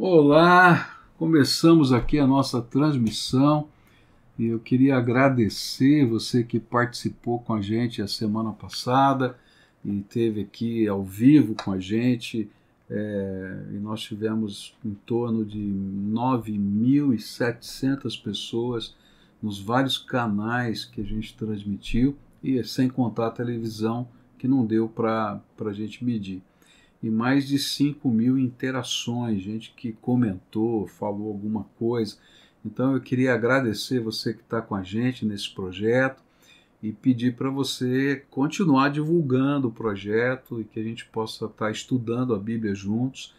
Olá, começamos aqui a nossa transmissão e eu queria agradecer você que participou com a gente a semana passada e teve aqui ao vivo com a gente. É, e nós tivemos em torno de 9.700 pessoas nos vários canais que a gente transmitiu e sem contar a televisão que não deu para a gente medir e mais de 5 mil interações, gente que comentou, falou alguma coisa. Então eu queria agradecer você que está com a gente nesse projeto e pedir para você continuar divulgando o projeto e que a gente possa estar tá estudando a Bíblia juntos.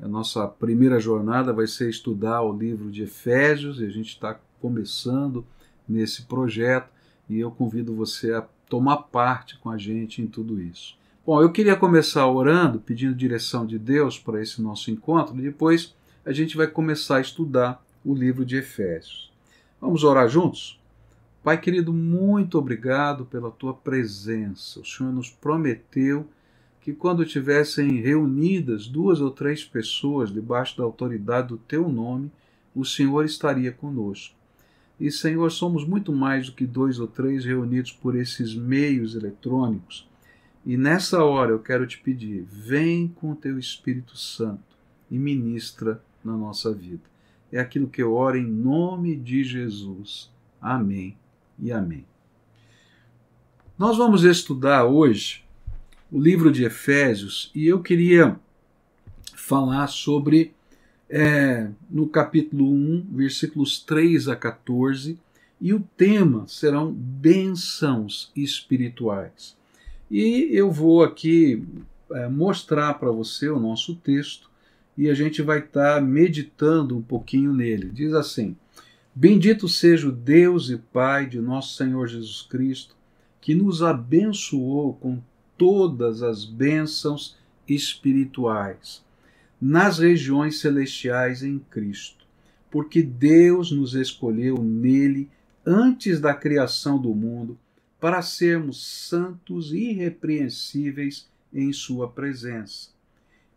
A nossa primeira jornada vai ser estudar o livro de Efésios e a gente está começando nesse projeto e eu convido você a tomar parte com a gente em tudo isso. Bom, eu queria começar orando, pedindo direção de Deus para esse nosso encontro, e depois a gente vai começar a estudar o livro de Efésios. Vamos orar juntos? Pai querido, muito obrigado pela tua presença. O Senhor nos prometeu que quando tivessem reunidas duas ou três pessoas debaixo da autoridade do teu nome, o Senhor estaria conosco. E, Senhor, somos muito mais do que dois ou três reunidos por esses meios eletrônicos e nessa hora eu quero te pedir: vem com o teu Espírito Santo e ministra na nossa vida. É aquilo que eu oro em nome de Jesus. Amém e amém. Nós vamos estudar hoje o livro de Efésios e eu queria falar sobre, é, no capítulo 1, versículos 3 a 14, e o tema serão bênçãos espirituais. E eu vou aqui é, mostrar para você o nosso texto e a gente vai estar tá meditando um pouquinho nele. Diz assim: Bendito seja o Deus e Pai de nosso Senhor Jesus Cristo, que nos abençoou com todas as bênçãos espirituais nas regiões celestiais em Cristo, porque Deus nos escolheu nele antes da criação do mundo para sermos santos e irrepreensíveis em Sua presença.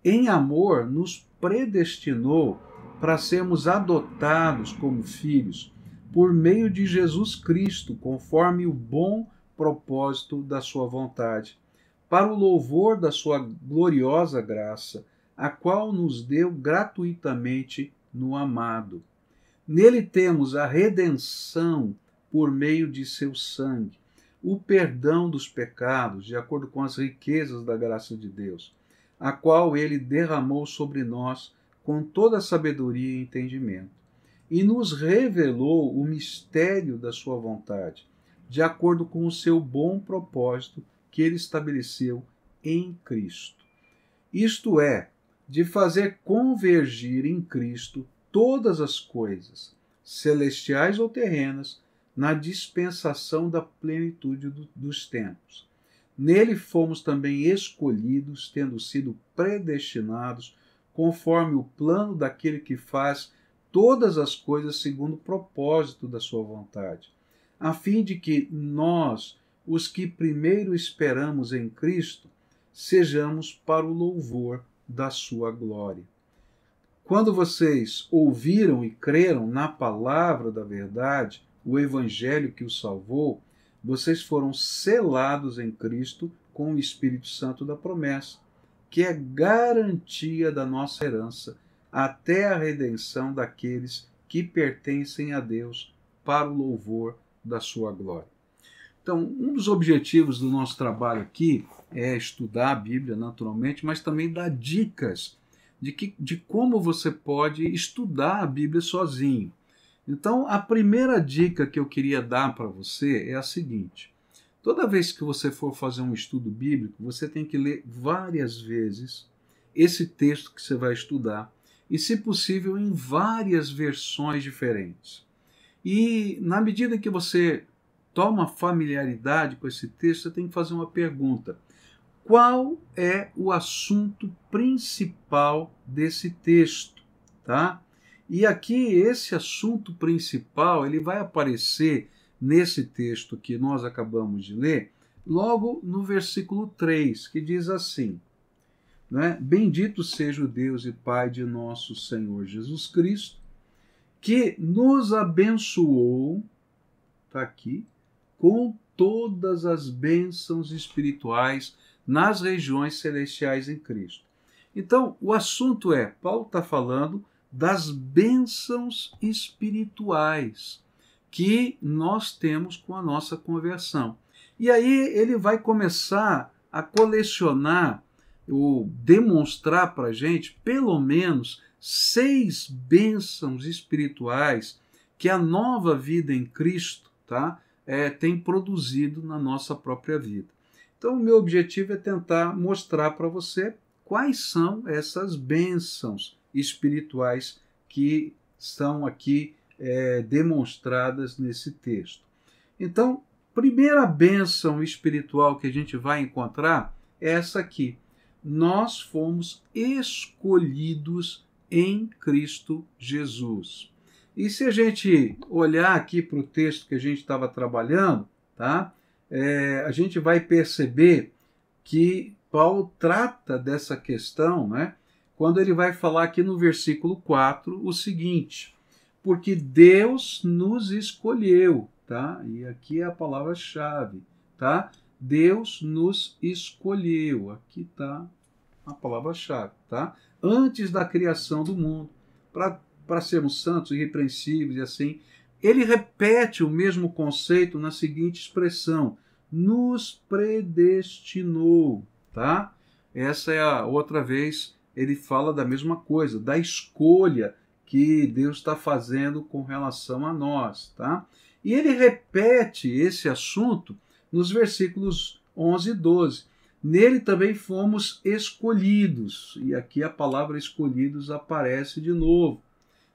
Em amor, nos predestinou para sermos adotados como filhos por meio de Jesus Cristo, conforme o bom propósito da Sua vontade, para o louvor da Sua gloriosa graça, a qual nos deu gratuitamente no amado. Nele temos a redenção por meio de seu sangue o perdão dos pecados, de acordo com as riquezas da graça de Deus, a qual ele derramou sobre nós com toda sabedoria e entendimento, e nos revelou o mistério da sua vontade, de acordo com o seu bom propósito que ele estabeleceu em Cristo. Isto é, de fazer convergir em Cristo todas as coisas, celestiais ou terrenas, na dispensação da plenitude do, dos tempos. Nele fomos também escolhidos, tendo sido predestinados, conforme o plano daquele que faz todas as coisas segundo o propósito da sua vontade, a fim de que nós, os que primeiro esperamos em Cristo, sejamos para o louvor da sua glória. Quando vocês ouviram e creram na palavra da verdade, o evangelho que o salvou, vocês foram selados em Cristo com o Espírito Santo da promessa, que é garantia da nossa herança até a redenção daqueles que pertencem a Deus para o louvor da sua glória. Então, um dos objetivos do nosso trabalho aqui é estudar a Bíblia, naturalmente, mas também dar dicas de, que, de como você pode estudar a Bíblia sozinho. Então, a primeira dica que eu queria dar para você é a seguinte: toda vez que você for fazer um estudo bíblico, você tem que ler várias vezes esse texto que você vai estudar e, se possível, em várias versões diferentes. E na medida que você toma familiaridade com esse texto, você tem que fazer uma pergunta: qual é o assunto principal desse texto, tá? E aqui esse assunto principal, ele vai aparecer nesse texto que nós acabamos de ler, logo no versículo 3, que diz assim: né? Bendito seja o Deus e Pai de nosso Senhor Jesus Cristo, que nos abençoou, está aqui, com todas as bênçãos espirituais nas regiões celestiais em Cristo. Então, o assunto é: Paulo está falando das bênçãos espirituais que nós temos com a nossa conversão. E aí ele vai começar a colecionar ou demonstrar para a gente pelo menos seis bênçãos espirituais que a nova vida em Cristo tá, é, tem produzido na nossa própria vida. Então, o meu objetivo é tentar mostrar para você quais são essas bênçãos espirituais que são aqui é, demonstradas nesse texto. Então, primeira bênção espiritual que a gente vai encontrar é essa aqui. Nós fomos escolhidos em Cristo Jesus. E se a gente olhar aqui para o texto que a gente estava trabalhando, tá? É, a gente vai perceber que Paulo trata dessa questão, né? Quando ele vai falar aqui no versículo 4 o seguinte: porque Deus nos escolheu, tá? E aqui é a palavra-chave, tá? Deus nos escolheu. Aqui está a palavra-chave, tá? Antes da criação do mundo, para sermos santos, irrepreensíveis e assim. Ele repete o mesmo conceito na seguinte expressão: nos predestinou, tá? Essa é a outra vez ele fala da mesma coisa, da escolha que Deus está fazendo com relação a nós, tá? E ele repete esse assunto nos versículos 11 e 12. Nele também fomos escolhidos, e aqui a palavra escolhidos aparece de novo,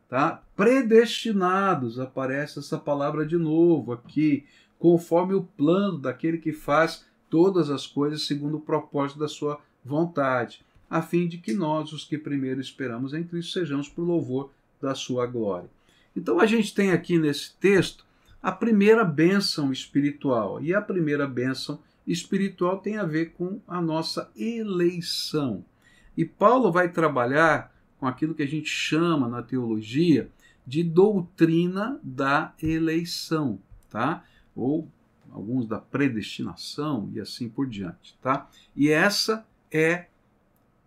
tá? Predestinados, aparece essa palavra de novo aqui, conforme o plano daquele que faz todas as coisas segundo o propósito da sua vontade, a fim de que nós, os que primeiro esperamos em Cristo, sejamos por louvor da sua glória. Então a gente tem aqui nesse texto a primeira bênção espiritual. E a primeira bênção espiritual tem a ver com a nossa eleição. E Paulo vai trabalhar com aquilo que a gente chama na teologia de doutrina da eleição, tá? Ou alguns da predestinação e assim por diante, tá? E essa é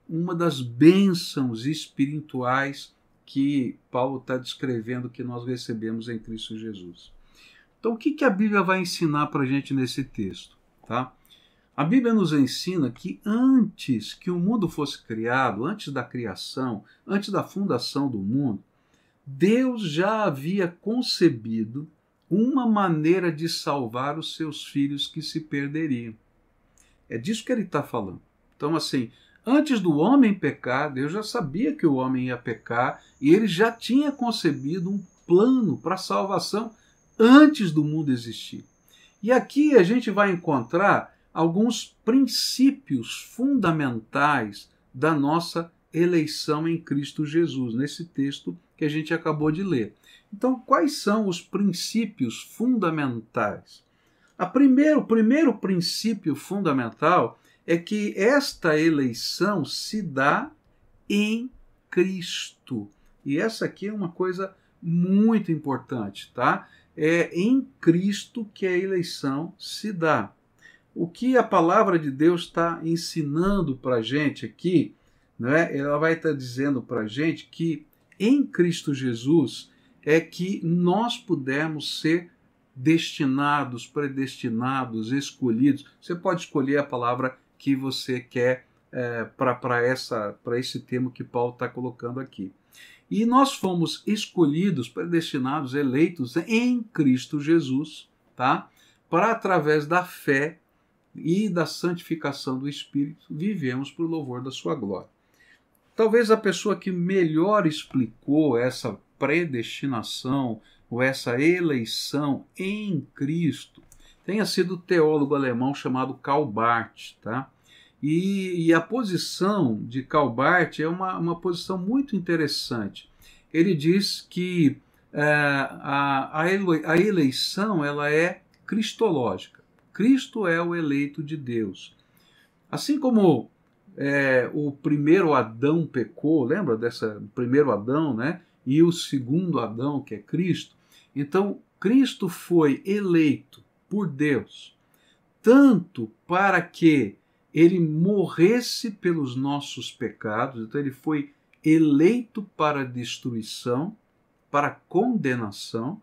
uma das bênçãos espirituais que Paulo está descrevendo que nós recebemos em Cristo Jesus. Então, o que, que a Bíblia vai ensinar para a gente nesse texto? Tá? A Bíblia nos ensina que antes que o mundo fosse criado, antes da criação, antes da fundação do mundo, Deus já havia concebido uma maneira de salvar os seus filhos que se perderiam. É disso que ele está falando. Então, assim, antes do homem pecar, Deus já sabia que o homem ia pecar e ele já tinha concebido um plano para a salvação antes do mundo existir. E aqui a gente vai encontrar alguns princípios fundamentais da nossa eleição em Cristo Jesus, nesse texto que a gente acabou de ler. Então, quais são os princípios fundamentais? A primeiro, o primeiro princípio fundamental é que esta eleição se dá em Cristo. E essa aqui é uma coisa muito importante, tá? é em Cristo que a eleição se dá. O que a palavra de Deus está ensinando para a gente aqui, né, ela vai estar tá dizendo para a gente que em Cristo Jesus é que nós pudermos ser destinados, predestinados, escolhidos. Você pode escolher a palavra que você quer é, para esse termo que Paulo está colocando aqui. E nós fomos escolhidos, predestinados, eleitos em Cristo Jesus, tá? Para através da fé e da santificação do Espírito, vivemos para o louvor da sua glória. Talvez a pessoa que melhor explicou essa predestinação ou essa eleição em Cristo tenha sido teólogo alemão chamado Karl Barth, tá? E, e a posição de Calbart é uma, uma posição muito interessante. Ele diz que é, a, a eleição ela é cristológica. Cristo é o eleito de Deus. Assim como é, o primeiro Adão pecou, lembra dessa primeiro Adão, né? E o segundo Adão, que é Cristo. Então, Cristo foi eleito por Deus, tanto para que ele morresse pelos nossos pecados, então ele foi eleito para destruição, para condenação,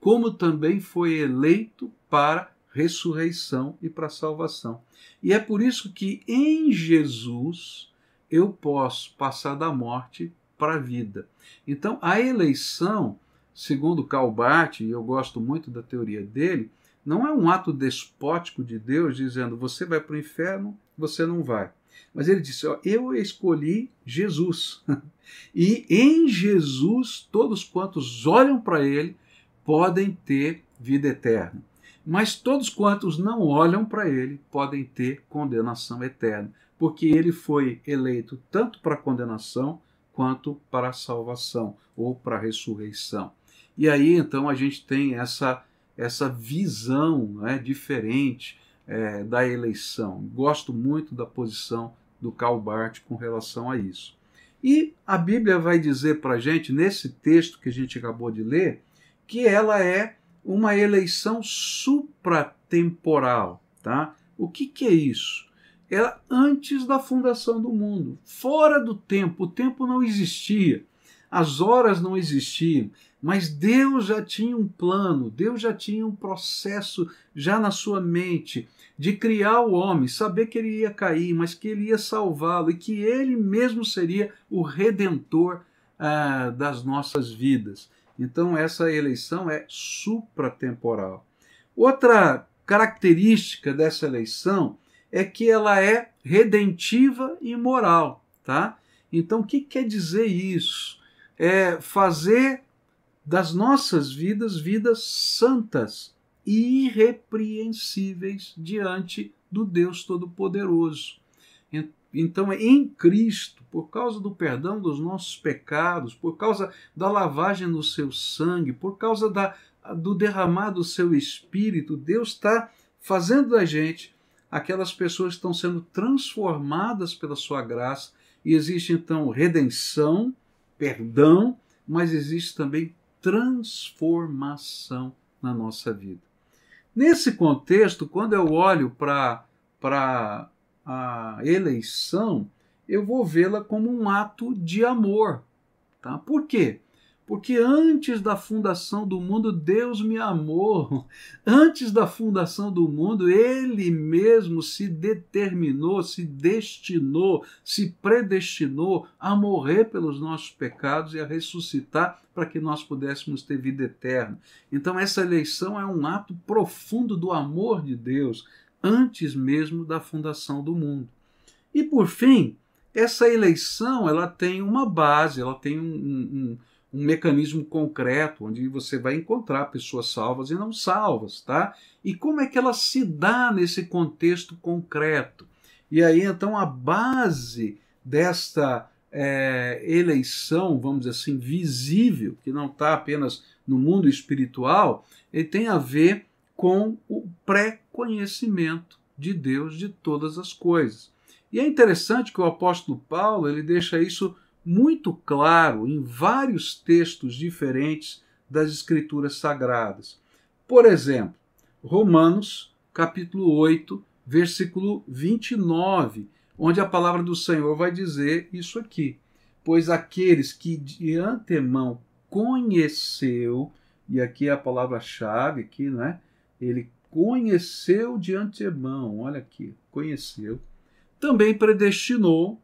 como também foi eleito para ressurreição e para salvação. E é por isso que em Jesus eu posso passar da morte para a vida. Então, a eleição, segundo Calbart, e eu gosto muito da teoria dele, não é um ato despótico de Deus dizendo você vai para o inferno, você não vai. Mas ele disse: ó, Eu escolhi Jesus. e em Jesus, todos quantos olham para ele podem ter vida eterna. Mas todos quantos não olham para ele podem ter condenação eterna, porque ele foi eleito tanto para condenação quanto para salvação ou para ressurreição. E aí então a gente tem essa, essa visão né, diferente é, da eleição. Gosto muito da posição do Calbart com relação a isso. E a Bíblia vai dizer para a gente, nesse texto que a gente acabou de ler, que ela é uma eleição supratemporal. Tá? O que, que é isso? Era antes da fundação do mundo, fora do tempo. O tempo não existia, as horas não existiam, mas Deus já tinha um plano, Deus já tinha um processo já na sua mente de criar o homem, saber que ele ia cair, mas que ele ia salvá-lo e que ele mesmo seria o redentor ah, das nossas vidas. Então, essa eleição é supratemporal. Outra característica dessa eleição é que ela é redentiva e moral. Tá? Então, o que quer dizer isso? É fazer das nossas vidas vidas santas e irrepreensíveis diante do Deus Todo-Poderoso. Então, em Cristo, por causa do perdão dos nossos pecados, por causa da lavagem no seu sangue, por causa da, do derramar do seu espírito, Deus está fazendo da gente aquelas pessoas que estão sendo transformadas pela sua graça. E existe então redenção, perdão, mas existe também transformação na nossa vida. Nesse contexto, quando eu olho para a eleição, eu vou vê-la como um ato de amor. Tá? Por quê? Porque antes da fundação do mundo, Deus me amou. Antes da fundação do mundo, Ele mesmo se determinou, se destinou, se predestinou a morrer pelos nossos pecados e a ressuscitar para que nós pudéssemos ter vida eterna. Então, essa eleição é um ato profundo do amor de Deus, antes mesmo da fundação do mundo. E, por fim, essa eleição ela tem uma base, ela tem um, um um mecanismo concreto onde você vai encontrar pessoas salvas e não salvas, tá? E como é que ela se dá nesse contexto concreto? E aí então a base desta é, eleição, vamos dizer assim, visível, que não está apenas no mundo espiritual, ele tem a ver com o pré-conhecimento de Deus de todas as coisas. E é interessante que o apóstolo Paulo ele deixa isso muito claro em vários textos diferentes das Escrituras Sagradas. Por exemplo, Romanos, capítulo 8, versículo 29, onde a palavra do Senhor vai dizer isso aqui: Pois aqueles que de antemão conheceu, e aqui é a palavra-chave, aqui, não é? Ele conheceu de antemão, olha aqui, conheceu, também predestinou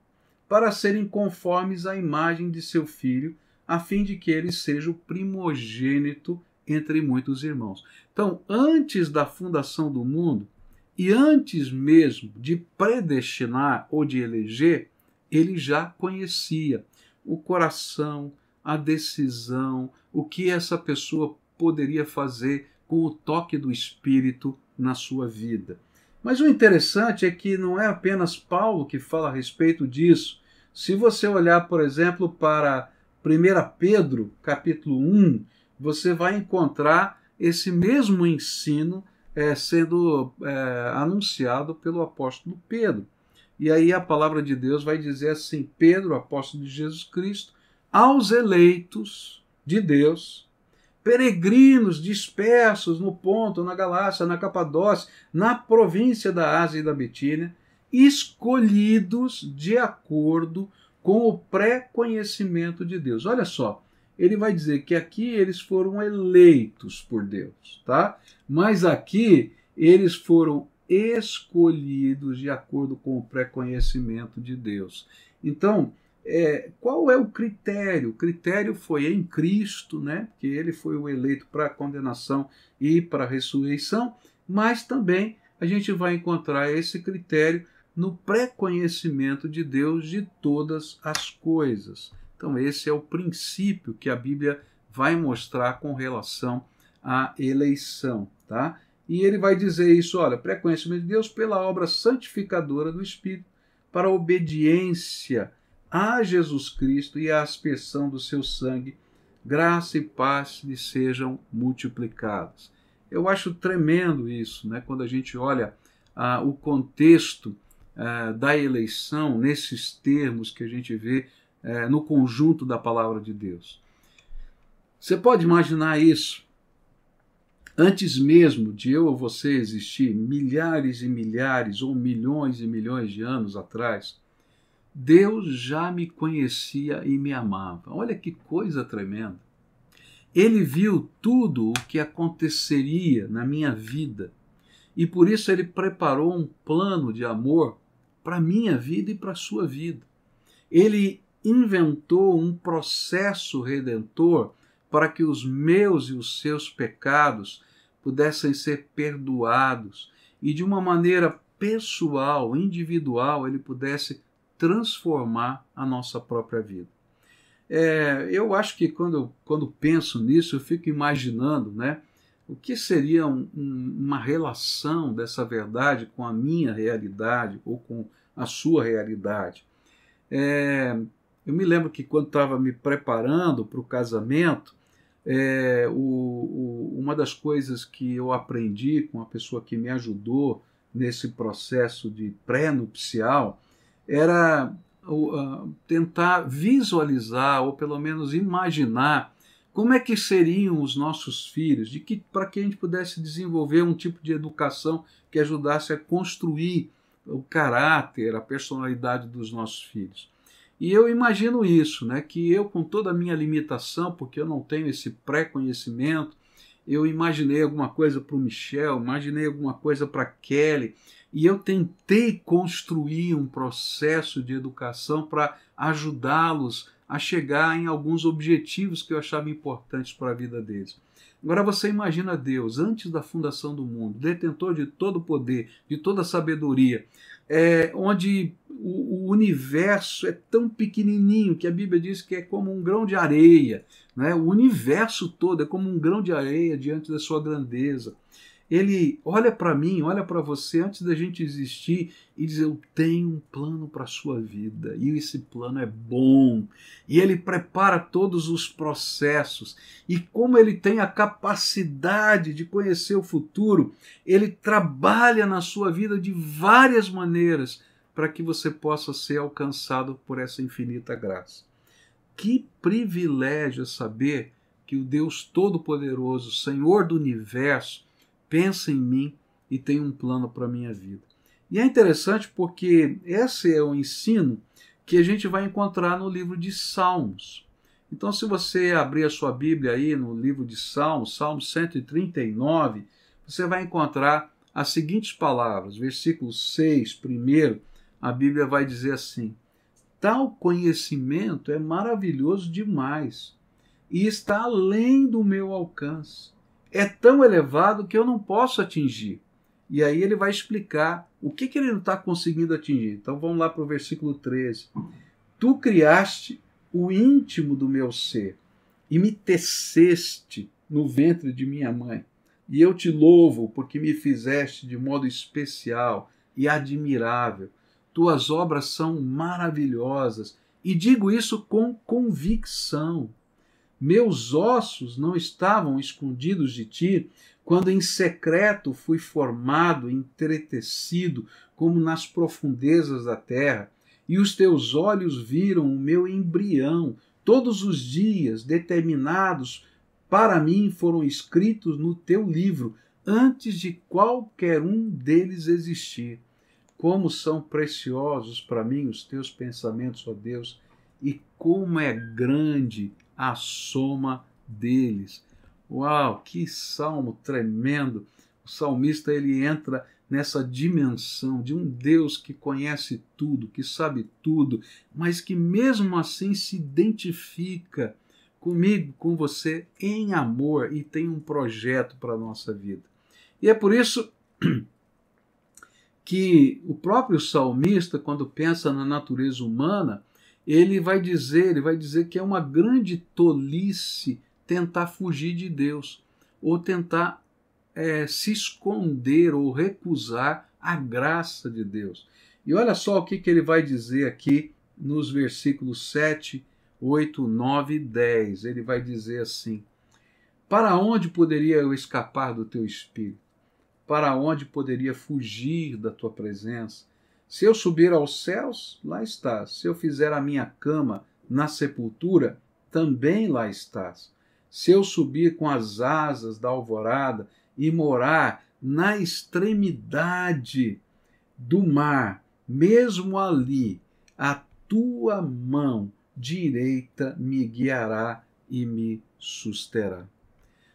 para serem conformes à imagem de seu filho, a fim de que ele seja o primogênito entre muitos irmãos. Então, antes da fundação do mundo e antes mesmo de predestinar ou de eleger, ele já conhecia o coração, a decisão, o que essa pessoa poderia fazer com o toque do Espírito na sua vida. Mas o interessante é que não é apenas Paulo que fala a respeito disso. Se você olhar, por exemplo, para 1 Pedro, capítulo 1, você vai encontrar esse mesmo ensino é, sendo é, anunciado pelo apóstolo Pedro. E aí a palavra de Deus vai dizer assim: Pedro, apóstolo de Jesus Cristo, aos eleitos de Deus, peregrinos dispersos no Ponto, na Galácia, na Capadócia, na província da Ásia e da Betínia, escolhidos de acordo com o pré-conhecimento de Deus. Olha só, ele vai dizer que aqui eles foram eleitos por Deus, tá? Mas aqui eles foram escolhidos de acordo com o pré-conhecimento de Deus. Então, é, qual é o critério? O critério foi em Cristo, né? Que ele foi o eleito para a condenação e para a ressurreição, mas também a gente vai encontrar esse critério no pré-conhecimento de Deus de todas as coisas. Então, esse é o princípio que a Bíblia vai mostrar com relação à eleição, tá? E ele vai dizer isso, olha, pré-conhecimento de Deus pela obra santificadora do Espírito, para a obediência a Jesus Cristo e a aspersão do seu sangue, graça e paz lhe sejam multiplicadas. Eu acho tremendo isso, né? quando a gente olha ah, o contexto ah, da eleição nesses termos que a gente vê ah, no conjunto da palavra de Deus. Você pode imaginar isso? Antes mesmo de eu ou você existir, milhares e milhares ou milhões e milhões de anos atrás, Deus já me conhecia e me amava. Olha que coisa tremenda. Ele viu tudo o que aconteceria na minha vida e por isso ele preparou um plano de amor para a minha vida e para a sua vida. Ele inventou um processo redentor para que os meus e os seus pecados pudessem ser perdoados e de uma maneira pessoal, individual, ele pudesse transformar a nossa própria vida. É, eu acho que quando, quando penso nisso, eu fico imaginando né, o que seria um, um, uma relação dessa verdade com a minha realidade ou com a sua realidade. É, eu me lembro que quando estava me preparando para o casamento, é, o, o, uma das coisas que eu aprendi com a pessoa que me ajudou nesse processo de pré-nupcial era uh, tentar visualizar, ou pelo menos imaginar, como é que seriam os nossos filhos, de que para que a gente pudesse desenvolver um tipo de educação que ajudasse a construir o caráter, a personalidade dos nossos filhos. E eu imagino isso, né, que eu com toda a minha limitação, porque eu não tenho esse pré-conhecimento, eu imaginei alguma coisa para o Michel, imaginei alguma coisa para Kelly, e eu tentei construir um processo de educação para ajudá-los a chegar em alguns objetivos que eu achava importantes para a vida deles. Agora você imagina Deus, antes da fundação do mundo, detentor de todo o poder, de toda a sabedoria, é, onde o, o, universo é tão pequenininho que a Bíblia diz que é como um grão de areia. Né? O universo todo é como um grão de areia diante da sua grandeza ele olha para mim, olha para você antes da gente existir e diz: Eu tenho um plano para a sua vida e esse plano é bom. E ele prepara todos os processos. E como ele tem a capacidade de conhecer o futuro, ele trabalha na sua vida de várias maneiras para que você possa ser alcançado por essa infinita graça. Que privilégio saber que o Deus Todo-Poderoso, Senhor do universo, pensa em mim e tem um plano para a minha vida. E é interessante porque esse é o ensino que a gente vai encontrar no livro de Salmos. Então, se você abrir a sua Bíblia aí no livro de Salmos, Salmo 139, você vai encontrar as seguintes palavras. Versículo 6, primeiro, a Bíblia vai dizer assim: Tal conhecimento é maravilhoso demais e está além do meu alcance é tão elevado que eu não posso atingir. E aí ele vai explicar o que, que ele não está conseguindo atingir. Então vamos lá para o versículo 13. Tu criaste o íntimo do meu ser e me teceste no ventre de minha mãe. E eu te louvo porque me fizeste de modo especial e admirável. Tuas obras são maravilhosas e digo isso com convicção. Meus ossos não estavam escondidos de ti, quando em secreto fui formado, entretecido, como nas profundezas da terra, e os teus olhos viram o meu embrião, todos os dias determinados para mim foram escritos no teu livro, antes de qualquer um deles existir. Como são preciosos para mim os teus pensamentos, ó Deus, e como é grande a soma deles. Uau, que salmo tremendo! O salmista ele entra nessa dimensão de um Deus que conhece tudo, que sabe tudo, mas que mesmo assim se identifica comigo, com você em amor e tem um projeto para a nossa vida. E é por isso que o próprio salmista, quando pensa na natureza humana, ele vai dizer, ele vai dizer que é uma grande tolice tentar fugir de Deus ou tentar é, se esconder ou recusar a graça de Deus. E olha só o que, que ele vai dizer aqui nos versículos 7, 8, 9 e 10. Ele vai dizer assim: Para onde poderia eu escapar do teu espírito? Para onde poderia fugir da tua presença? Se eu subir aos céus, lá estás. Se eu fizer a minha cama na sepultura, também lá estás. Se eu subir com as asas da alvorada e morar na extremidade do mar, mesmo ali, a tua mão direita me guiará e me susterá.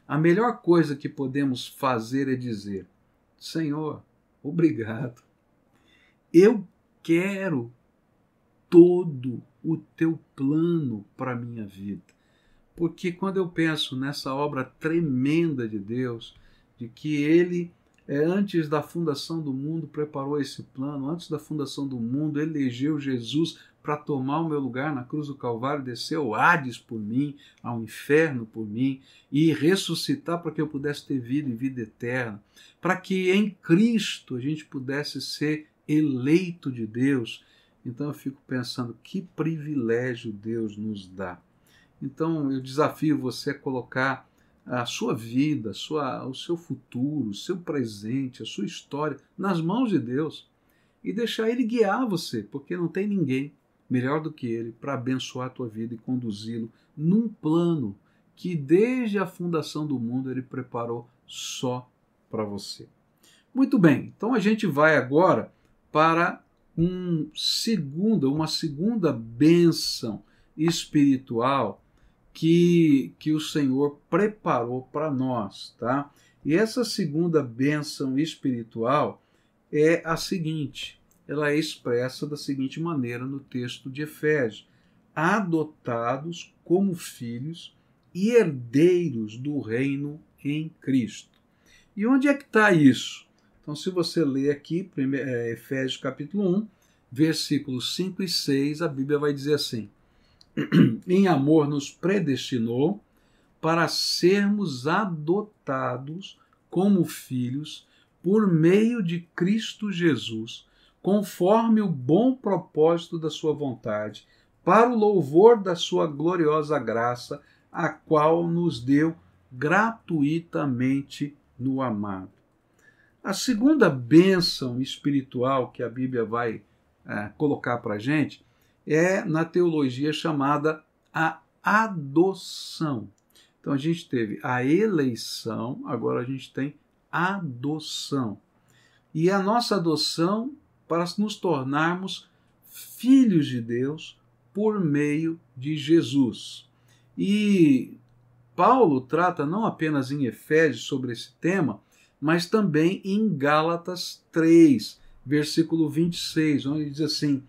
A melhor coisa que podemos fazer é dizer: Senhor, obrigado. Eu quero todo o teu plano para a minha vida. Porque quando eu penso nessa obra tremenda de Deus, de que Ele, é, antes da fundação do mundo, preparou esse plano, antes da fundação do mundo, elegeu Jesus para tomar o meu lugar na cruz do Calvário, descer ao Hades por mim, ao inferno por mim, e ressuscitar para que eu pudesse ter vida e vida eterna, para que em Cristo a gente pudesse ser eleito de Deus. Então eu fico pensando que privilégio Deus nos dá. Então eu desafio você a colocar a sua vida, a sua, o seu futuro, o seu presente, a sua história nas mãos de Deus e deixar Ele guiar você, porque não tem ninguém melhor do que Ele para abençoar a tua vida e conduzi-lo num plano que desde a fundação do mundo Ele preparou só para você. Muito bem, então a gente vai agora para um uma segunda bênção espiritual que, que o Senhor preparou para nós, tá? E essa segunda bênção espiritual é a seguinte: ela é expressa da seguinte maneira no texto de Efésios: adotados como filhos e herdeiros do reino em Cristo. E onde é que está isso? Então, se você ler aqui, é, Efésios capítulo 1, versículos 5 e 6, a Bíblia vai dizer assim: Em amor nos predestinou para sermos adotados como filhos por meio de Cristo Jesus conforme o bom propósito da sua vontade, para o louvor da sua gloriosa graça, a qual nos deu gratuitamente no amado. A segunda bênção espiritual que a Bíblia vai é, colocar para a gente é na teologia chamada a adoção. Então a gente teve a eleição, agora a gente tem adoção. E a nossa adoção para nos tornarmos filhos de Deus por meio de Jesus. E Paulo trata não apenas em Efésios sobre esse tema, mas também em Gálatas 3, versículo 26, onde diz assim: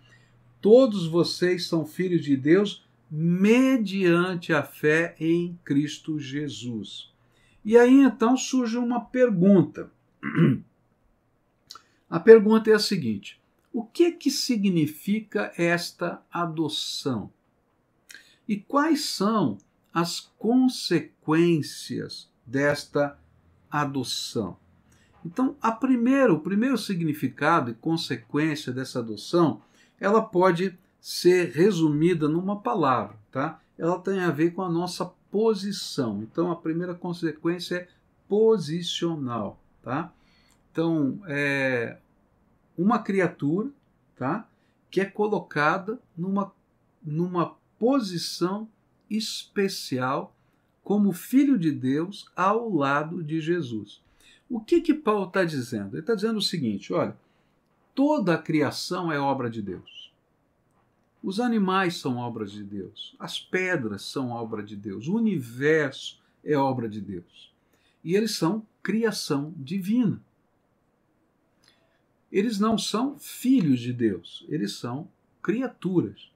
Todos vocês são filhos de Deus mediante a fé em Cristo Jesus. E aí então surge uma pergunta. A pergunta é a seguinte: o que que significa esta adoção? E quais são as consequências desta adoção? Então, a primeiro, o primeiro significado e consequência dessa adoção, ela pode ser resumida numa palavra, tá? Ela tem a ver com a nossa posição. Então, a primeira consequência é posicional, tá? Então, é uma criatura, tá? Que é colocada numa, numa posição especial como filho de Deus ao lado de Jesus. O que que Paulo está dizendo? Ele está dizendo o seguinte: olha, toda a criação é obra de Deus. Os animais são obras de Deus, as pedras são obra de Deus, o universo é obra de Deus. E eles são criação divina. Eles não são filhos de Deus, eles são criaturas.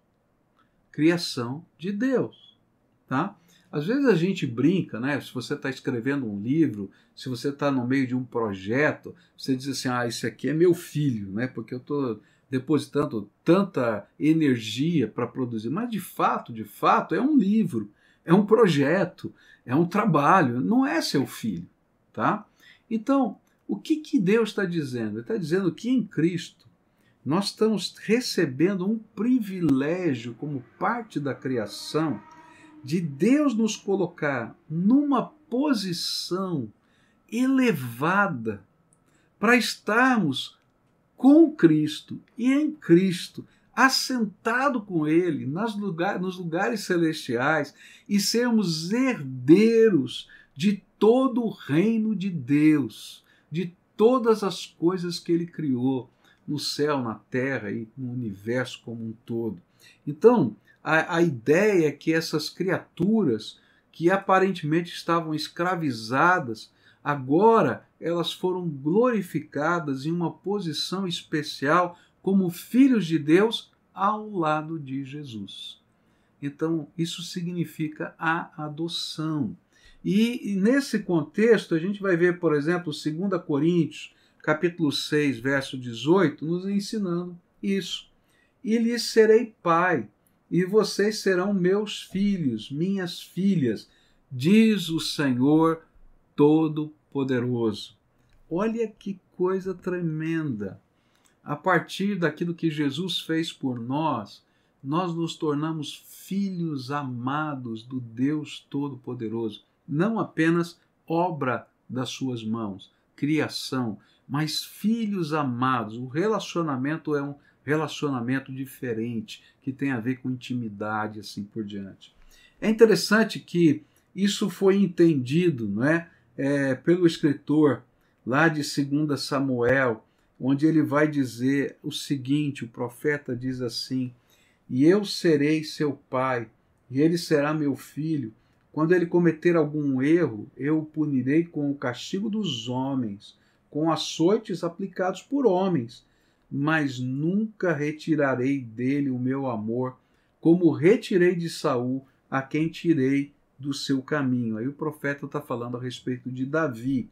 Criação de Deus, tá? Às vezes a gente brinca, né? Se você está escrevendo um livro, se você está no meio de um projeto, você diz assim: ah, esse aqui é meu filho, né? Porque eu estou depositando tanta energia para produzir. Mas de fato, de fato, é um livro, é um projeto, é um trabalho, não é seu filho, tá? Então, o que, que Deus está dizendo? Ele está dizendo que em Cristo nós estamos recebendo um privilégio como parte da criação de Deus nos colocar numa posição elevada para estarmos com Cristo e em Cristo, assentado com Ele nas lugar, nos lugares celestiais e sermos herdeiros de todo o reino de Deus, de todas as coisas que Ele criou no céu, na terra e no universo como um todo. Então, a, a ideia é que essas criaturas que aparentemente estavam escravizadas, agora elas foram glorificadas em uma posição especial como filhos de Deus ao lado de Jesus. Então, isso significa a adoção. E, e, nesse contexto, a gente vai ver, por exemplo, 2 Coríntios, capítulo 6, verso 18, nos ensinando isso. E lhes serei pai, e vocês serão meus filhos, minhas filhas, diz o Senhor Todo-Poderoso. Olha que coisa tremenda! A partir daquilo que Jesus fez por nós, nós nos tornamos filhos amados do Deus Todo-Poderoso, não apenas obra das suas mãos, criação, mas filhos amados. O relacionamento é um relacionamento diferente, que tem a ver com intimidade assim por diante. É interessante que isso foi entendido não é, é pelo escritor lá de 2 Samuel, onde ele vai dizer o seguinte: o profeta diz assim: E eu serei seu pai, e ele será meu filho. Quando ele cometer algum erro, eu o punirei com o castigo dos homens, com açoites aplicados por homens mas nunca retirarei dele o meu amor, como retirei de Saul a quem tirei do seu caminho. Aí o profeta está falando a respeito de Davi,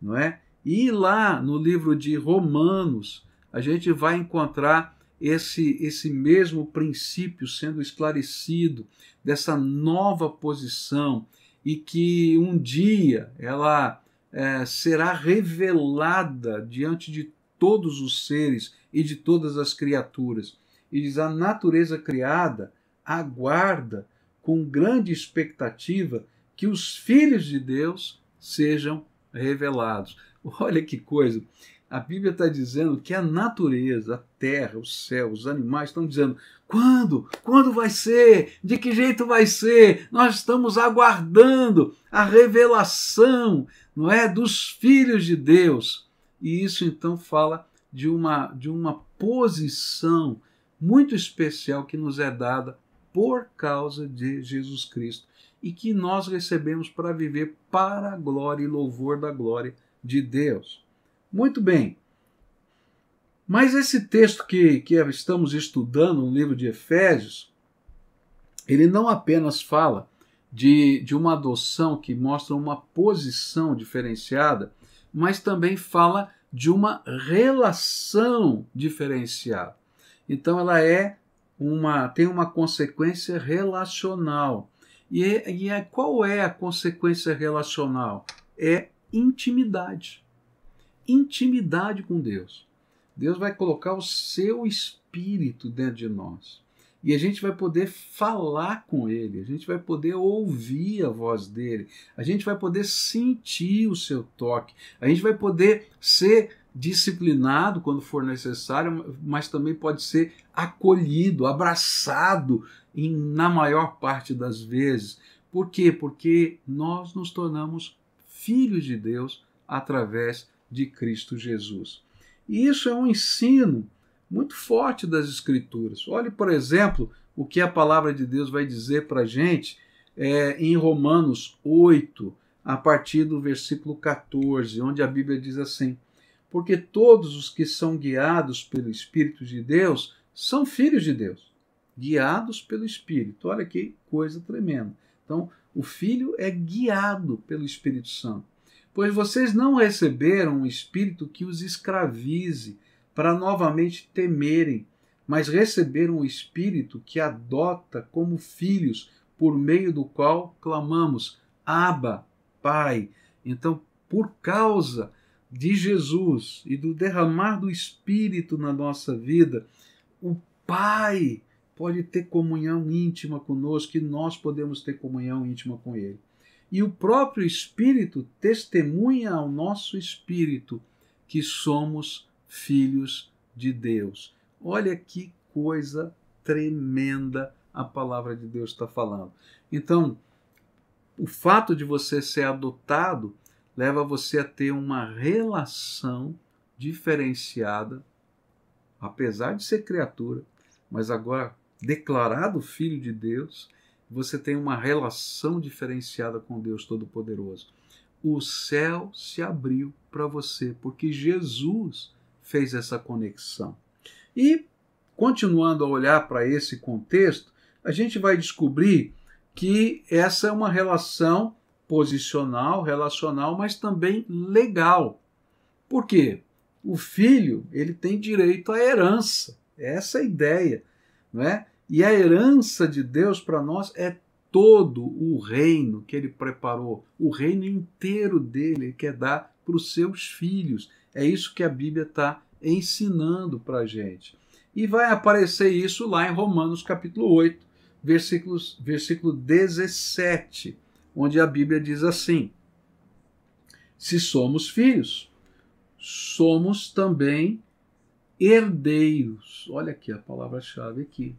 não é? E lá no livro de Romanos, a gente vai encontrar esse, esse mesmo princípio sendo esclarecido, dessa nova posição, e que um dia ela é, será revelada diante de todos os seres e de todas as criaturas. E diz: a natureza criada aguarda com grande expectativa que os filhos de Deus sejam revelados. Olha que coisa! A Bíblia está dizendo que a natureza, a terra, o céu, os animais estão dizendo: quando? Quando vai ser? De que jeito vai ser? Nós estamos aguardando a revelação, não é, dos filhos de Deus. E isso então fala de uma, de uma posição muito especial que nos é dada por causa de Jesus Cristo e que nós recebemos para viver para a glória e louvor da glória de Deus. Muito bem. Mas esse texto que, que estamos estudando no livro de Efésios, ele não apenas fala de, de uma adoção que mostra uma posição diferenciada, mas também fala de uma relação diferenciada. Então ela é uma tem uma consequência relacional. E, é, e é, qual é a consequência relacional? É intimidade. Intimidade com Deus. Deus vai colocar o seu espírito dentro de nós. e a gente vai poder falar com ele, a gente vai poder ouvir a voz dele, a gente vai poder sentir o seu toque, a gente vai poder ser disciplinado quando for necessário, mas também pode ser acolhido, abraçado em, na maior parte das vezes. Por quê? Porque nós nos tornamos filhos de Deus através de Cristo Jesus. E isso é um ensino muito forte das Escrituras. Olhe, por exemplo, o que a palavra de Deus vai dizer para a gente é, em Romanos 8, a partir do versículo 14, onde a Bíblia diz assim: Porque todos os que são guiados pelo Espírito de Deus são filhos de Deus, guiados pelo Espírito. Olha que coisa tremenda. Então, o filho é guiado pelo Espírito Santo. Pois vocês não receberam um espírito que os escravize para novamente temerem, mas receberam o Espírito que adota como filhos, por meio do qual clamamos: Abba, Pai. Então, por causa de Jesus e do derramar do Espírito na nossa vida, o Pai pode ter comunhão íntima conosco e nós podemos ter comunhão íntima com Ele. E o próprio Espírito testemunha ao nosso espírito que somos filhos de Deus. Olha que coisa tremenda a palavra de Deus está falando. Então, o fato de você ser adotado leva você a ter uma relação diferenciada, apesar de ser criatura, mas agora declarado filho de Deus, você tem uma relação diferenciada com Deus Todo-Poderoso. O céu se abriu para você, porque Jesus fez essa conexão. E, continuando a olhar para esse contexto, a gente vai descobrir que essa é uma relação posicional, relacional, mas também legal. Por quê? O filho, ele tem direito à herança. Essa é a ideia, não é? E a herança de Deus para nós é todo o reino que ele preparou, o reino inteiro dele, ele quer dar para os seus filhos. É isso que a Bíblia está ensinando para a gente. E vai aparecer isso lá em Romanos capítulo 8, versículos, versículo 17, onde a Bíblia diz assim: Se somos filhos, somos também herdeiros. Olha aqui a palavra-chave aqui.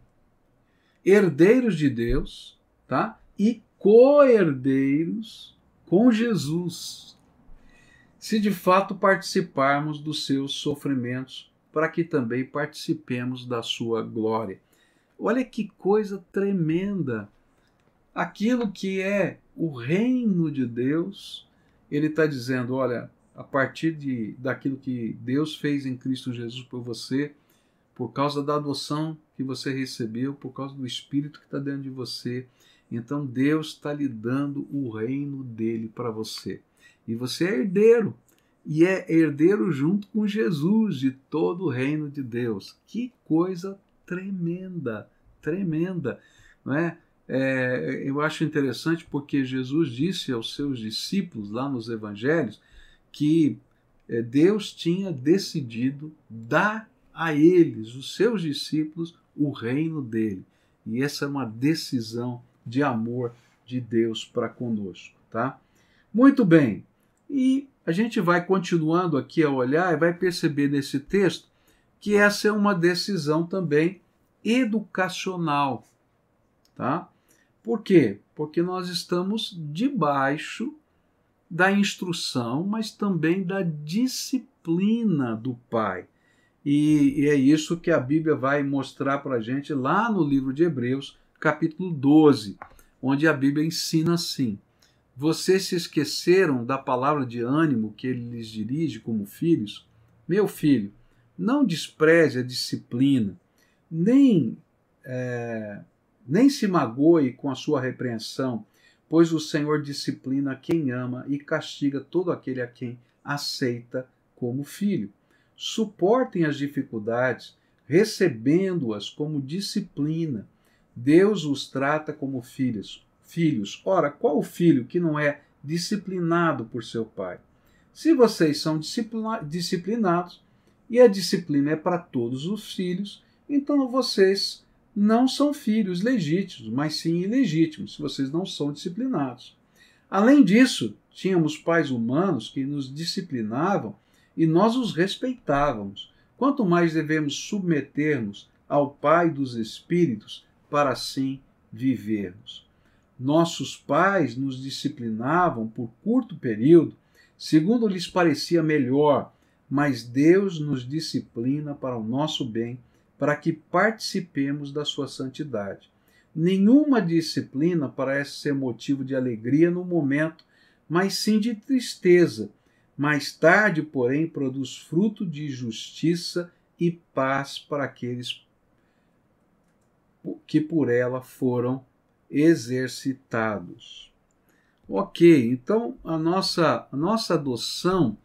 Herdeiros de Deus, tá? E co-herdeiros com Jesus se de fato participarmos dos seus sofrimentos, para que também participemos da sua glória. Olha que coisa tremenda! Aquilo que é o reino de Deus, ele está dizendo: olha, a partir de, daquilo que Deus fez em Cristo Jesus por você, por causa da adoção que você recebeu, por causa do Espírito que está dentro de você, então Deus está lhe dando o reino dele para você. E você é herdeiro. E é herdeiro junto com Jesus de todo o reino de Deus. Que coisa tremenda, tremenda. Não é? é eu acho interessante porque Jesus disse aos seus discípulos lá nos evangelhos que é, Deus tinha decidido dar a eles, os seus discípulos, o reino dele. E essa é uma decisão de amor de Deus para conosco, tá? Muito bem. E a gente vai continuando aqui a olhar e vai perceber nesse texto que essa é uma decisão também educacional, tá? Por quê? Porque nós estamos debaixo da instrução, mas também da disciplina do Pai. E, e é isso que a Bíblia vai mostrar para a gente lá no livro de Hebreus, capítulo 12, onde a Bíblia ensina assim: vocês se esqueceram da palavra de ânimo que ele lhes dirige como filhos? Meu filho, não despreze a disciplina, nem, é, nem se magoe com a sua repreensão, pois o Senhor disciplina quem ama e castiga todo aquele a quem aceita como filho. Suportem as dificuldades, recebendo-as como disciplina. Deus os trata como filhos filhos. Ora, qual filho que não é disciplinado por seu pai? Se vocês são disciplinados, e a disciplina é para todos os filhos, então vocês não são filhos legítimos, mas sim ilegítimos, se vocês não são disciplinados. Além disso, tínhamos pais humanos que nos disciplinavam e nós os respeitávamos. Quanto mais devemos submeter-nos ao Pai dos Espíritos para assim vivermos. Nossos pais nos disciplinavam por curto período, segundo lhes parecia melhor, mas Deus nos disciplina para o nosso bem, para que participemos da sua santidade. Nenhuma disciplina parece ser motivo de alegria no momento, mas sim de tristeza. Mais tarde, porém, produz fruto de justiça e paz para aqueles que por ela foram exercitados. Ok, então a nossa, a nossa adoção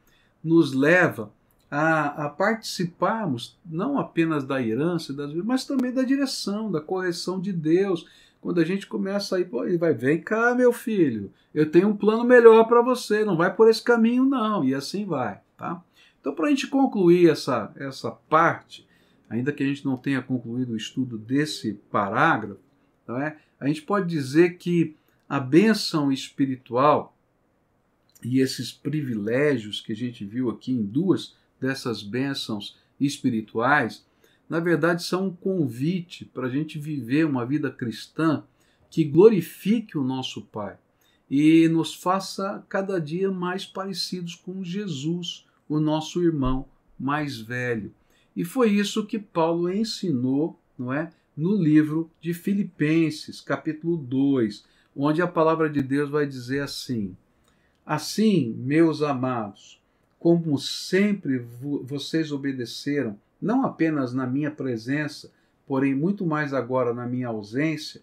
nos leva a, a, participarmos não apenas da herança, das, mas também da direção, da correção de Deus. Quando a gente começa a ir, pô, ele vai, vem cá, meu filho, eu tenho um plano melhor para você, não vai por esse caminho, não, e assim vai. Tá? Então, para a gente concluir essa, essa parte, ainda que a gente não tenha concluído o estudo desse parágrafo, não é? a gente pode dizer que a bênção espiritual e esses privilégios que a gente viu aqui em duas dessas bênçãos espirituais, na verdade são um convite para a gente viver uma vida cristã que glorifique o nosso Pai e nos faça cada dia mais parecidos com Jesus, o nosso irmão mais velho. E foi isso que Paulo ensinou, não é, no livro de Filipenses, capítulo 2, onde a palavra de Deus vai dizer assim: Assim, meus amados, como sempre vocês obedeceram, não apenas na minha presença, porém muito mais agora na minha ausência,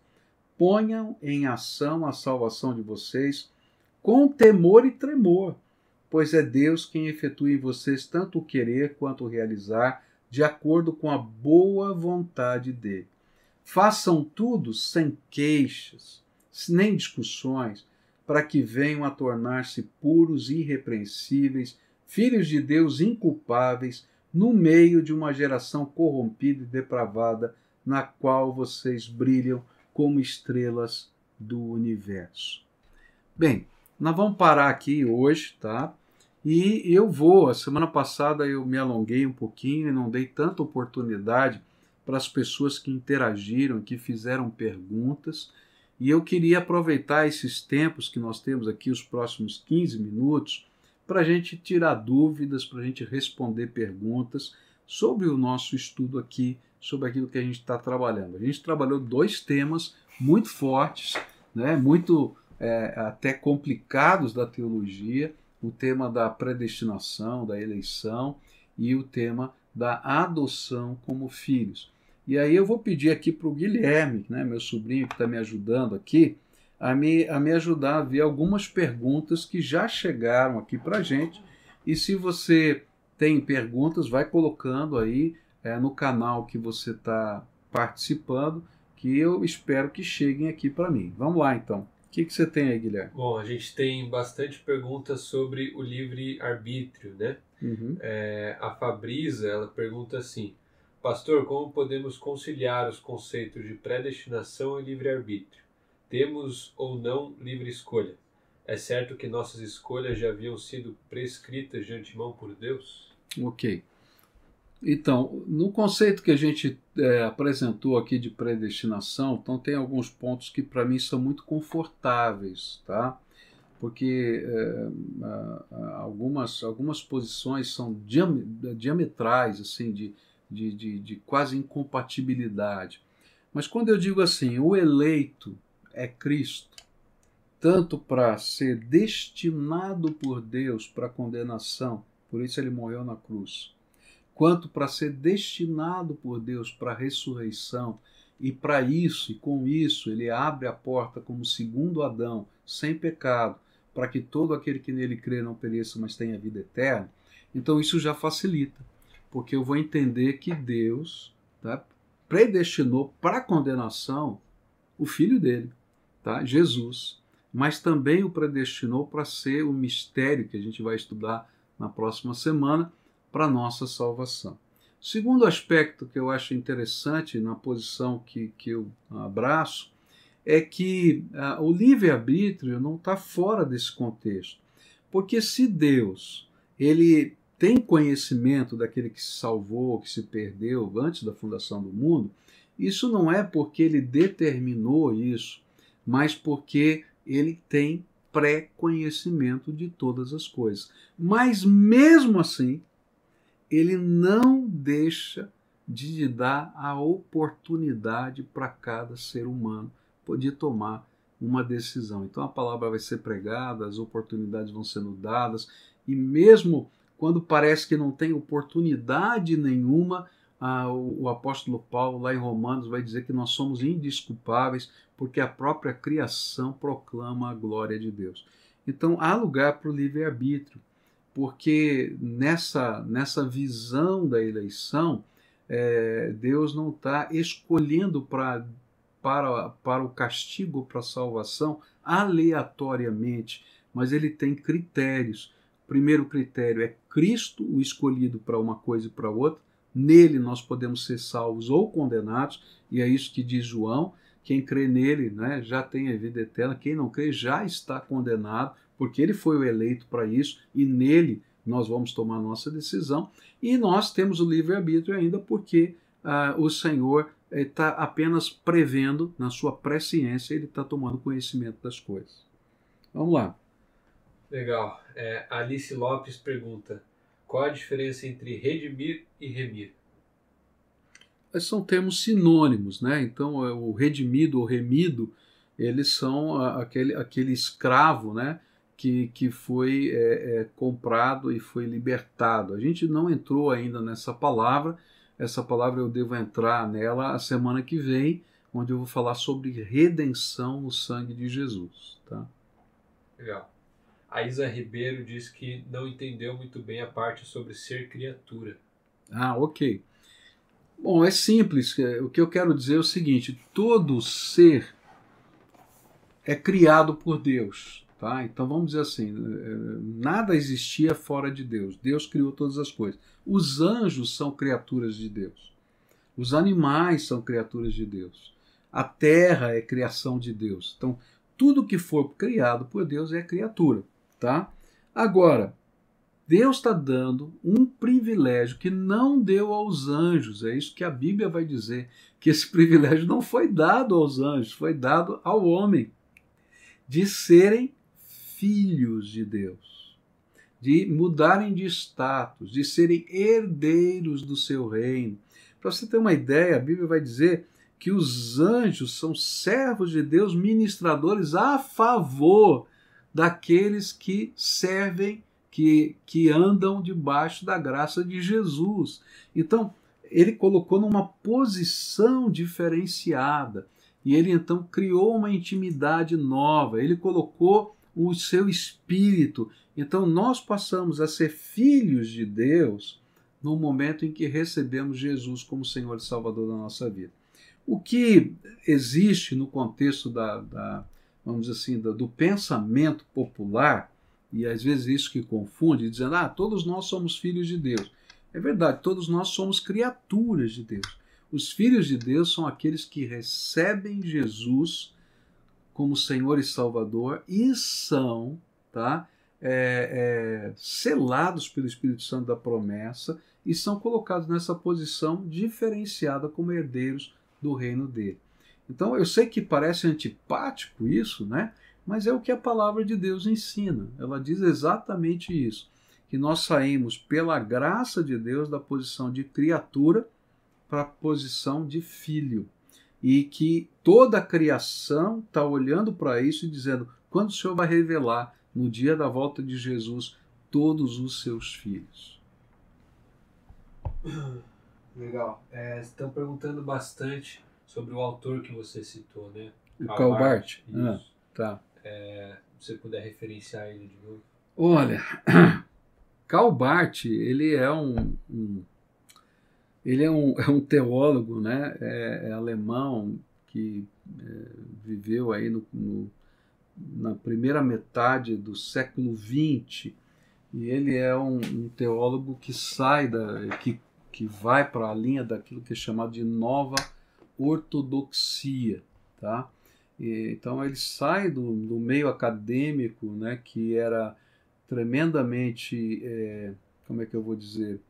ponham em ação a salvação de vocês com temor e tremor, pois é Deus quem efetua em vocês tanto o querer quanto o realizar, de acordo com a boa vontade dele. Façam tudo sem queixas, nem discussões, para que venham a tornar-se puros e irrepreensíveis filhos de Deus inculpáveis, no meio de uma geração corrompida e depravada, na qual vocês brilham como estrelas do universo. Bem, nós vamos parar aqui hoje, tá? E eu vou. A semana passada eu me alonguei um pouquinho e não dei tanta oportunidade para as pessoas que interagiram, que fizeram perguntas. E eu queria aproveitar esses tempos que nós temos aqui, os próximos 15 minutos, para a gente tirar dúvidas, para a gente responder perguntas sobre o nosso estudo aqui, sobre aquilo que a gente está trabalhando. A gente trabalhou dois temas muito fortes, né, muito é, até complicados da teologia: o tema da predestinação, da eleição e o tema da adoção como filhos. E aí eu vou pedir aqui para o Guilherme, né, meu sobrinho que está me ajudando aqui, a me, a me ajudar a ver algumas perguntas que já chegaram aqui para a gente. E se você tem perguntas, vai colocando aí é, no canal que você está participando, que eu espero que cheguem aqui para mim. Vamos lá então. O que, que você tem aí, Guilherme? Bom, a gente tem bastante perguntas sobre o livre-arbítrio, né? Uhum. É, a Fabrisa, ela pergunta assim, Pastor, como podemos conciliar os conceitos de predestinação e livre-arbítrio? Temos ou não livre escolha? É certo que nossas escolhas já haviam sido prescritas de antemão por Deus? Ok. Então, no conceito que a gente é, apresentou aqui de predestinação, então tem alguns pontos que para mim são muito confortáveis, tá? Porque é, algumas, algumas posições são diametrais, assim, de, de, de, de quase incompatibilidade. Mas quando eu digo assim, o eleito é Cristo, tanto para ser destinado por Deus para condenação, por isso ele morreu na cruz, quanto para ser destinado por Deus para a ressurreição, e para isso e com isso ele abre a porta como segundo Adão, sem pecado, para que todo aquele que nele crê não pereça, mas tenha vida eterna. Então isso já facilita, porque eu vou entender que Deus tá, predestinou para a condenação o filho dele tá? Jesus, mas também o predestinou para ser o mistério que a gente vai estudar na próxima semana para nossa salvação. Segundo aspecto que eu acho interessante na posição que, que eu abraço é que uh, o livre-arbítrio não está fora desse contexto. Porque se Deus ele tem conhecimento daquele que se salvou, que se perdeu antes da fundação do mundo, isso não é porque ele determinou isso, mas porque ele tem pré-conhecimento de todas as coisas. Mas mesmo assim, ele não deixa de dar a oportunidade para cada ser humano poder tomar uma decisão. Então a palavra vai ser pregada, as oportunidades vão sendo dadas, e mesmo quando parece que não tem oportunidade nenhuma, ah, o, o, apóstolo Paulo, lá em Romanos, vai dizer que nós somos indisculpáveis porque a própria criação proclama a glória de Deus. Então há lugar para o livre-arbítrio, porque nessa, nessa visão da eleição, é, Deus não está escolhendo pra, para, para o castigo, para a salvação, aleatoriamente, mas ele tem critérios. O primeiro critério é Cristo, o escolhido para uma coisa e para outra. Nele nós podemos ser salvos ou condenados, e é isso que diz João. Quem crê nele né, já tem a vida eterna, quem não crê já está condenado, porque ele foi o eleito para isso, e nele nós vamos tomar nossa decisão. E nós temos o livre-arbítrio ainda porque ah, o Senhor está apenas prevendo, na sua presciência, ele está tomando conhecimento das coisas. Vamos lá. Legal. É, Alice Lopes pergunta: qual a diferença entre redimir e remir? São termos sinônimos, né? Então, é, o redimido ou remido, eles são aquele, aquele escravo, né? Que, que foi é, é, comprado e foi libertado. A gente não entrou ainda nessa palavra, essa palavra eu devo entrar nela a semana que vem, onde eu vou falar sobre redenção no sangue de Jesus. Tá? Legal. A Isa Ribeiro diz que não entendeu muito bem a parte sobre ser criatura. Ah, ok. Bom, é simples. O que eu quero dizer é o seguinte: todo ser é criado por Deus. Tá? Então vamos dizer assim: nada existia fora de Deus. Deus criou todas as coisas. Os anjos são criaturas de Deus. Os animais são criaturas de Deus. A terra é criação de Deus. Então, tudo que for criado por Deus é criatura tá? Agora, Deus está dando um privilégio que não deu aos anjos. É isso que a Bíblia vai dizer, que esse privilégio não foi dado aos anjos, foi dado ao homem de serem filhos de Deus, de mudarem de status, de serem herdeiros do seu reino. Para você ter uma ideia, a Bíblia vai dizer que os anjos são servos de Deus, ministradores a favor daqueles que servem, que, que andam debaixo da graça de Jesus. Então, ele colocou numa posição diferenciada. E ele então criou uma intimidade nova, ele colocou o seu espírito. Então nós passamos a ser filhos de Deus no momento em que recebemos Jesus como Senhor e Salvador da nossa vida. O que existe no contexto da, da, vamos dizer assim, do, do pensamento popular, e às vezes isso que confunde, dizendo, ah, todos nós somos filhos de Deus. É verdade, todos nós somos criaturas de Deus. Os filhos de Deus são aqueles que recebem Jesus como Senhor e Salvador e são tá, é, é, selados pelo Espírito Santo da promessa e são colocados nessa posição diferenciada como herdeiros do reino dele. Então eu sei que parece antipático isso, né? Mas é o que a palavra de Deus ensina. Ela diz exatamente isso: que nós saímos pela graça de Deus da posição de criatura para a posição de filho. E que toda a criação está olhando para isso e dizendo: quando o Senhor vai revelar, no dia da volta de Jesus, todos os seus filhos. Legal. É, estão perguntando bastante sobre o autor que você citou, né? O Karl Barth. Ah, tá. É, você puder referenciar ele de novo. Olha, Karl Barth, ele é um, um ele é um, é um teólogo, né? É, é alemão que é, viveu aí no, no, na primeira metade do século XX e ele é um, um teólogo que sai da que que vai para a linha daquilo que é chamado de nova ortodoxia, tá? E, então ele sai do, do, meio acadêmico, né, que era tremendamente, é, como é que eu vou dizer,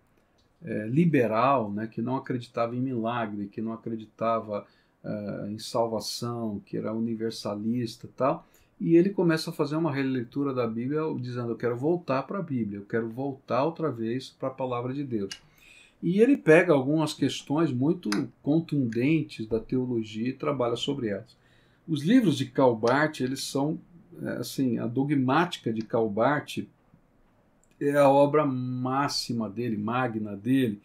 é, liberal, né, que não acreditava em milagre, que não acreditava uh, em salvação, que era universalista tal, e ele começa a fazer uma releitura da Bíblia dizendo: Eu quero voltar para a Bíblia, eu quero voltar outra vez para a palavra de Deus. E ele pega algumas questões muito contundentes da teologia e trabalha sobre elas. Os livros de Calbart, eles são, é, assim, a dogmática de Calbart é a obra máxima dele, magna dele.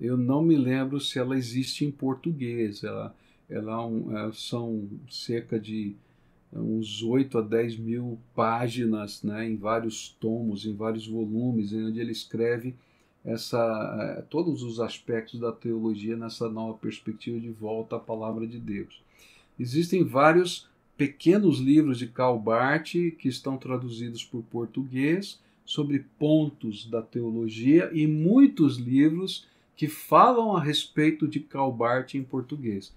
Eu não me lembro se ela existe em português. Ela, ela é um, é, são cerca de uns 8 a 10 mil páginas, né, em vários tomos, em vários volumes, onde ele escreve essa, todos os aspectos da teologia nessa nova perspectiva de volta à palavra de Deus. Existem vários pequenos livros de Karl Barth que estão traduzidos por português sobre pontos da teologia e muitos livros que falam a respeito de Karl Barth em português.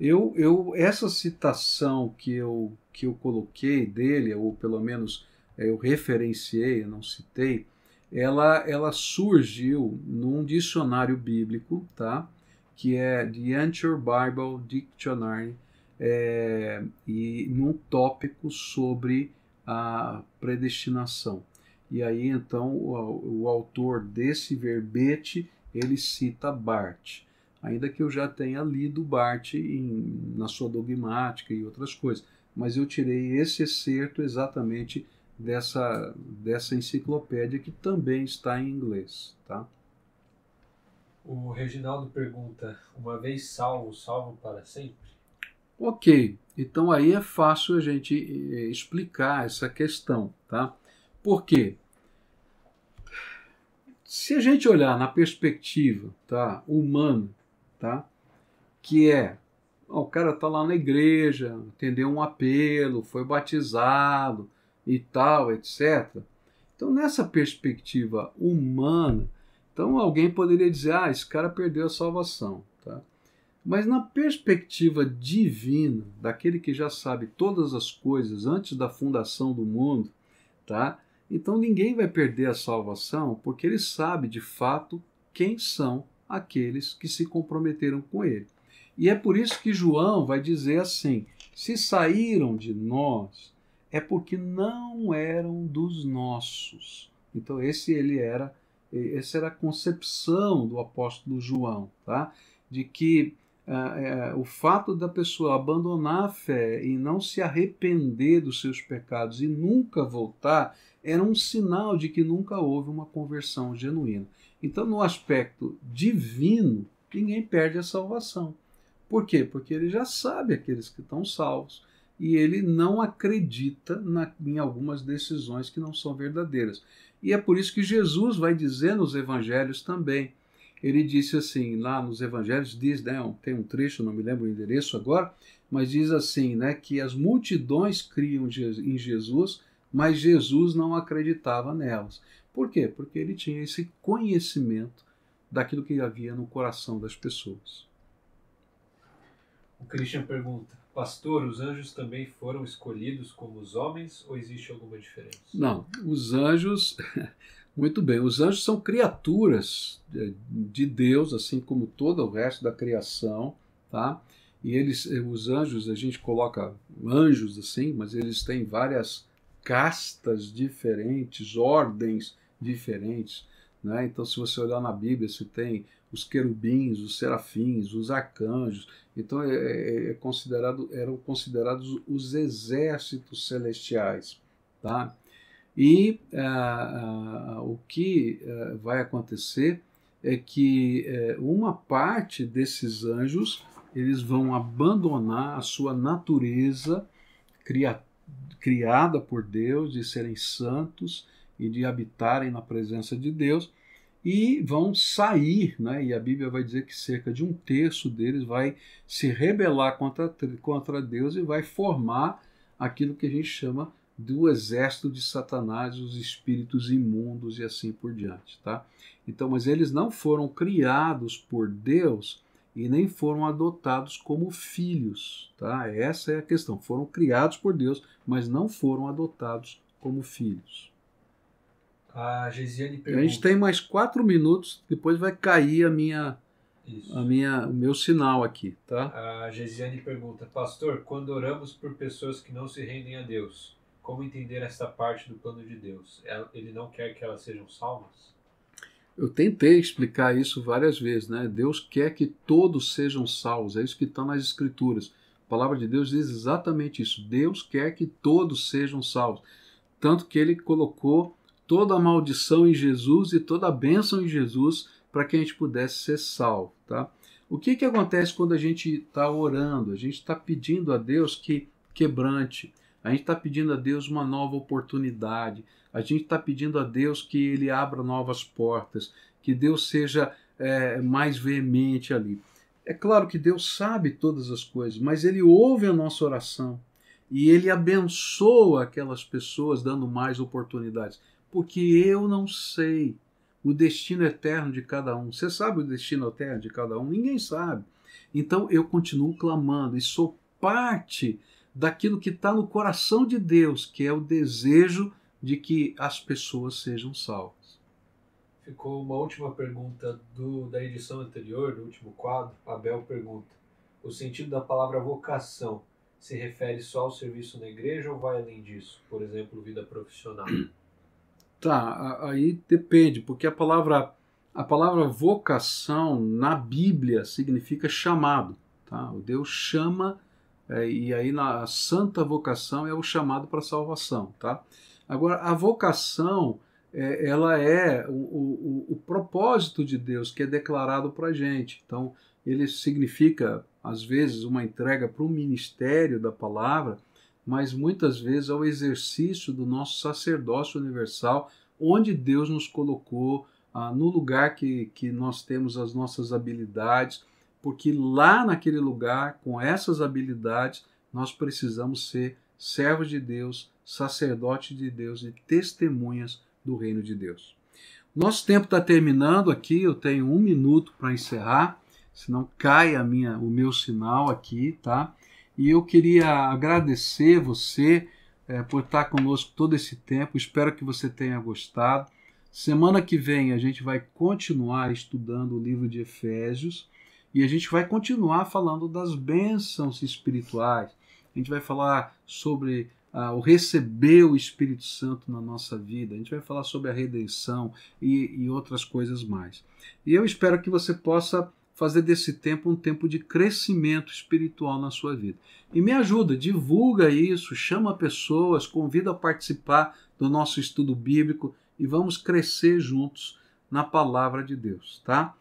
Eu, eu, essa citação que eu, que eu coloquei dele, ou pelo menos eh, eu referenciei, não citei, ela, ela surgiu num dicionário bíblico, tá? que é The Anchor Bible Dictionary, é, e num tópico sobre a predestinação. E aí então o, o autor desse verbete ele cita Bart ainda que eu já tenha lido Barth em, na sua dogmática e outras coisas. Mas eu tirei esse excerto exatamente dessa, dessa enciclopédia que também está em inglês. Tá? O Reginaldo pergunta: uma vez salvo, salvo para sempre? Ok, então aí é fácil a gente eh, explicar essa questão, tá? Por quê? Se a gente olhar na perspectiva tá, humana, tá? Que é, ó, o cara tá lá na igreja, atendeu um apelo, foi batizado e tal, etc. Então, nessa perspectiva humana, então alguém poderia dizer, ah, esse cara perdeu a salvação? Mas na perspectiva divina, daquele que já sabe todas as coisas antes da fundação do mundo, tá? Então ninguém vai perder a salvação porque ele sabe de fato quem são aqueles que se comprometeram com ele. E é por isso que João vai dizer assim: se saíram de nós, é porque não eram dos nossos. Então esse ele era, essa era a concepção do apóstolo João, tá? De que uh, uh, o fato da pessoa abandonar a fé e não se arrepender dos seus pecados e nunca voltar era um sinal de que nunca houve uma conversão genuína. Então, no aspecto divino, ninguém perde a salvação. Por quê? Porque ele já sabe aqueles que estão salvos e ele não acredita na, em algumas decisões que não são verdadeiras. E é por isso que Jesus vai dizer nos evangelhos também. Ele disse assim, lá nos evangelhos, diz, né, tem um trecho, não me lembro o endereço agora, mas diz assim, né, que as multidões criam em Jesus, mas Jesus não acreditava nelas. Por quê? Porque ele tinha esse conhecimento daquilo que havia no coração das pessoas. O Christian pergunta: Pastor, os anjos também foram escolhidos como os homens ou existe alguma diferença? Não, os anjos. Muito bem, os anjos são criaturas de Deus, assim como todo o resto da criação, tá? E eles, os anjos, a gente coloca anjos assim, mas eles têm várias castas diferentes, ordens diferentes. Né? Então, se você olhar na Bíblia, você tem os querubins, os serafins, os arcanjos. Então, é, é, é considerado, eram considerados os exércitos celestiais. Tá? E ah, ah, o que vai acontecer é que eh, uma parte desses anjos eles vão abandonar a sua natureza criada por Deus de serem santos e de habitarem na presença de Deus e vão sair, né? e a Bíblia vai dizer que cerca de um terço deles vai se rebelar contra, contra Deus e vai formar aquilo que a gente chama do exército de Satanás, os espíritos imundos e assim por diante, tá? Então, mas eles não foram criados por Deus e nem foram adotados como filhos, tá? Essa é a questão. Foram criados por Deus, mas não foram adotados como filhos. A Gesiane pergunta... A gente tem mais quatro minutos, depois vai cair a minha, a minha, o meu sinal aqui, tá? A Gesiane pergunta, pastor, quando oramos por pessoas que não se rendem a Deus, como entender essa parte do plano de Deus? Ele não quer que elas sejam salvas? Eu tentei explicar isso várias vezes, né? Deus quer que todos sejam salvos, é isso que está nas Escrituras. A palavra de Deus diz exatamente isso. Deus quer que todos sejam salvos. Tanto que ele colocou toda a maldição em Jesus e toda a bênção em Jesus para que a gente pudesse ser salvo, tá? O que, que acontece quando a gente está orando? A gente está pedindo a Deus que quebrante, a gente está pedindo a Deus uma nova oportunidade. A gente está pedindo a Deus que Ele abra novas portas, que Deus seja é, mais veemente ali. É claro que Deus sabe todas as coisas, mas Ele ouve a nossa oração e Ele abençoa aquelas pessoas dando mais oportunidades, porque eu não sei o destino eterno de cada um. Você sabe o destino eterno de cada um? Ninguém sabe. Então eu continuo clamando e sou parte daquilo que está no coração de Deus, que é o desejo de que as pessoas sejam salvas. Ficou uma última pergunta do, da edição anterior, do último quadro. Abel pergunta: o sentido da palavra vocação se refere só ao serviço na igreja ou vai além disso? Por exemplo, vida profissional? Tá, aí depende, porque a palavra a palavra vocação na Bíblia significa chamado, tá? O Deus chama é, e aí na santa vocação é o chamado para a salvação, tá? Agora, a vocação, é, ela é o, o, o, propósito de Deus que é declarado para a gente. Então, ele significa, às vezes, uma entrega para o ministério da palavra, mas muitas vezes é o exercício do nosso sacerdócio universal, onde Deus nos colocou ah, no lugar que, que nós temos as nossas habilidades porque lá naquele lugar, com essas habilidades, nós precisamos ser servos de Deus, sacerdotes de Deus e testemunhas do reino de Deus. Nosso tempo está terminando aqui, eu tenho um minuto para encerrar, senão cai a minha, o meu sinal aqui, tá? E eu queria agradecer você é, por estar conosco todo esse tempo, espero que você tenha gostado. Semana que vem a gente vai continuar estudando o livro de Efésios. E a gente vai continuar falando das bênçãos espirituais. A gente vai falar sobre ah, o receber o Espírito Santo na nossa vida. A gente vai falar sobre a redenção e, e outras coisas mais. E eu espero que você possa fazer desse tempo um tempo de crescimento espiritual na sua vida. E me ajuda, divulga isso, chama pessoas, convida a participar do nosso estudo bíblico e vamos crescer juntos na palavra de Deus, tá?